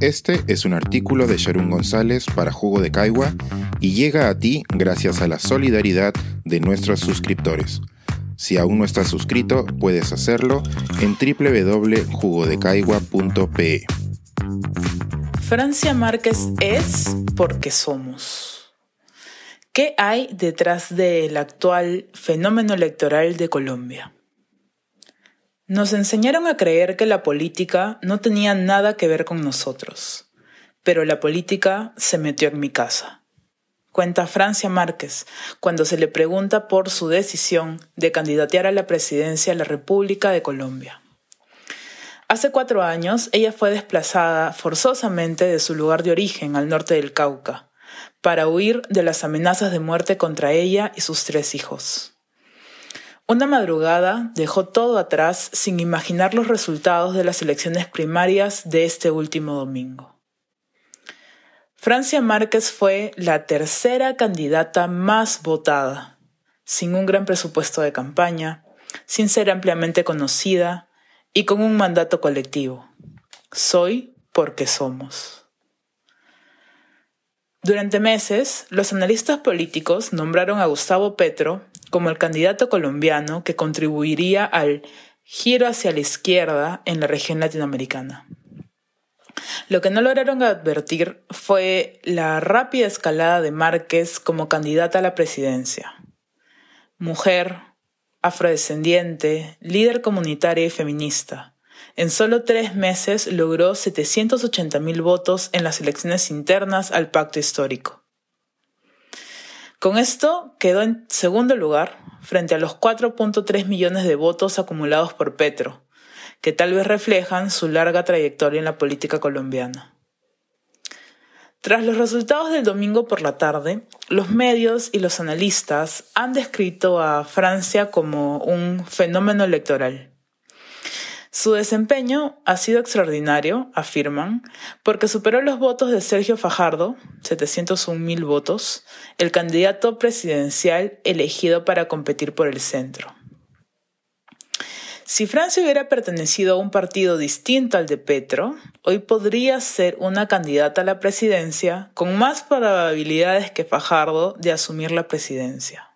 Este es un artículo de Sharon González para Jugo de Caigua y llega a ti gracias a la solidaridad de nuestros suscriptores. Si aún no estás suscrito, puedes hacerlo en www.jugodecaigua.pe. Francia Márquez es porque somos. ¿Qué hay detrás del actual fenómeno electoral de Colombia? Nos enseñaron a creer que la política no tenía nada que ver con nosotros, pero la política se metió en mi casa. Cuenta Francia Márquez cuando se le pregunta por su decisión de candidatear a la presidencia de la República de Colombia. Hace cuatro años ella fue desplazada forzosamente de su lugar de origen al norte del Cauca, para huir de las amenazas de muerte contra ella y sus tres hijos. Una madrugada dejó todo atrás sin imaginar los resultados de las elecciones primarias de este último domingo. Francia Márquez fue la tercera candidata más votada, sin un gran presupuesto de campaña, sin ser ampliamente conocida y con un mandato colectivo. Soy porque somos. Durante meses, los analistas políticos nombraron a Gustavo Petro como el candidato colombiano que contribuiría al giro hacia la izquierda en la región latinoamericana. Lo que no lograron advertir fue la rápida escalada de Márquez como candidata a la presidencia. Mujer, afrodescendiente, líder comunitaria y feminista. En solo tres meses logró 780.000 votos en las elecciones internas al pacto histórico. Con esto quedó en segundo lugar frente a los 4.3 millones de votos acumulados por Petro, que tal vez reflejan su larga trayectoria en la política colombiana. Tras los resultados del domingo por la tarde, los medios y los analistas han descrito a Francia como un fenómeno electoral. Su desempeño ha sido extraordinario, afirman, porque superó los votos de Sergio Fajardo, 701.000 votos, el candidato presidencial elegido para competir por el centro. Si Francia hubiera pertenecido a un partido distinto al de Petro, hoy podría ser una candidata a la presidencia con más probabilidades que Fajardo de asumir la presidencia.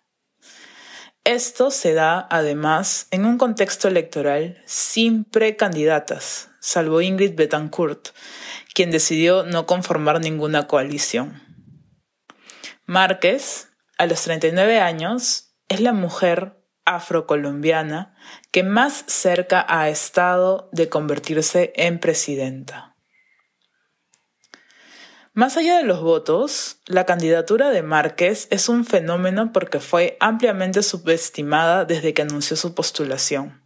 Esto se da, además, en un contexto electoral sin precandidatas, salvo Ingrid Betancourt, quien decidió no conformar ninguna coalición. Márquez, a los 39 años, es la mujer afrocolombiana que más cerca ha estado de convertirse en presidenta. Más allá de los votos, la candidatura de Márquez es un fenómeno porque fue ampliamente subestimada desde que anunció su postulación.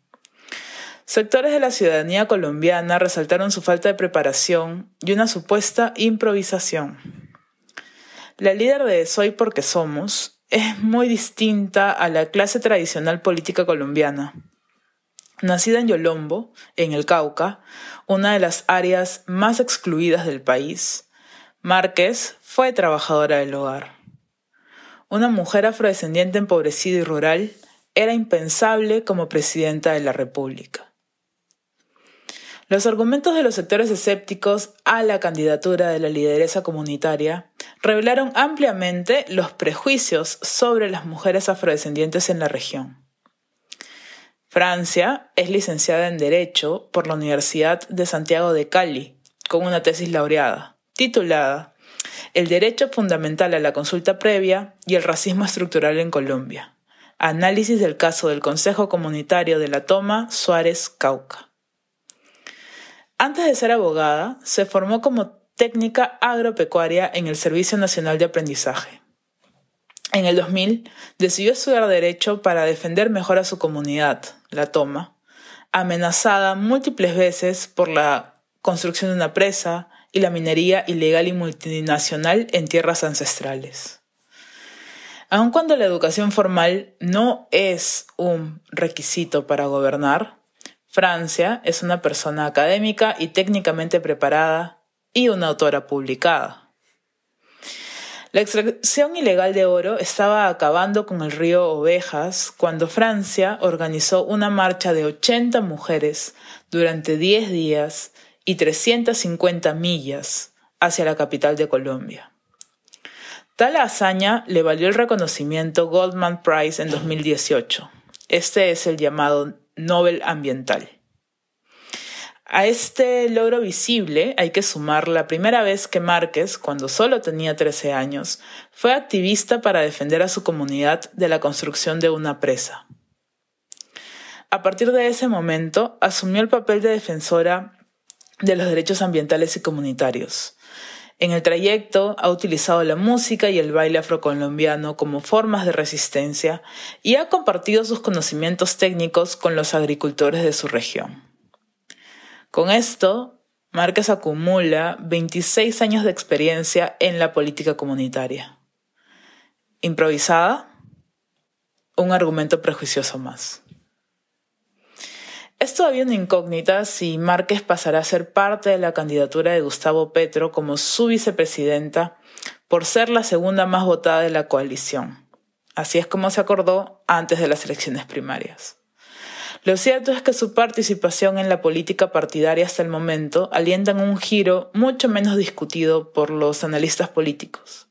Sectores de la ciudadanía colombiana resaltaron su falta de preparación y una supuesta improvisación. La líder de Soy porque somos es muy distinta a la clase tradicional política colombiana. Nacida en Yolombo, en el Cauca, una de las áreas más excluidas del país, Márquez fue trabajadora del hogar. Una mujer afrodescendiente empobrecida y rural era impensable como presidenta de la República. Los argumentos de los sectores escépticos a la candidatura de la lideresa comunitaria revelaron ampliamente los prejuicios sobre las mujeres afrodescendientes en la región. Francia es licenciada en Derecho por la Universidad de Santiago de Cali, con una tesis laureada titulada El derecho fundamental a la consulta previa y el racismo estructural en Colombia. Análisis del caso del Consejo Comunitario de la Toma Suárez Cauca. Antes de ser abogada, se formó como técnica agropecuaria en el Servicio Nacional de Aprendizaje. En el 2000 decidió estudiar Derecho para defender mejor a su comunidad, la Toma, amenazada múltiples veces por la construcción de una presa, y la minería ilegal y multinacional en tierras ancestrales. Aun cuando la educación formal no es un requisito para gobernar, Francia es una persona académica y técnicamente preparada y una autora publicada. La extracción ilegal de oro estaba acabando con el río Ovejas cuando Francia organizó una marcha de 80 mujeres durante 10 días y 350 millas hacia la capital de Colombia. Tal hazaña le valió el reconocimiento Goldman Prize en 2018. Este es el llamado Nobel Ambiental. A este logro visible hay que sumar la primera vez que Márquez, cuando solo tenía 13 años, fue activista para defender a su comunidad de la construcción de una presa. A partir de ese momento, asumió el papel de defensora de los derechos ambientales y comunitarios. En el trayecto ha utilizado la música y el baile afrocolombiano como formas de resistencia y ha compartido sus conocimientos técnicos con los agricultores de su región. Con esto, Márquez acumula 26 años de experiencia en la política comunitaria. ¿Improvisada? Un argumento prejuicioso más. Es todavía una incógnita si Márquez pasará a ser parte de la candidatura de Gustavo Petro como su vicepresidenta por ser la segunda más votada de la coalición. Así es como se acordó antes de las elecciones primarias. Lo cierto es que su participación en la política partidaria hasta el momento alienta en un giro mucho menos discutido por los analistas políticos.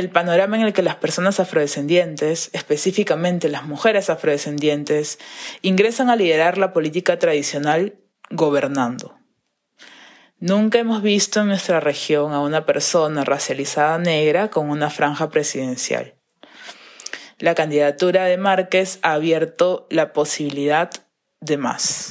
El panorama en el que las personas afrodescendientes, específicamente las mujeres afrodescendientes, ingresan a liderar la política tradicional gobernando. Nunca hemos visto en nuestra región a una persona racializada negra con una franja presidencial la candidatura de Márquez ha abierto la posibilidad de más.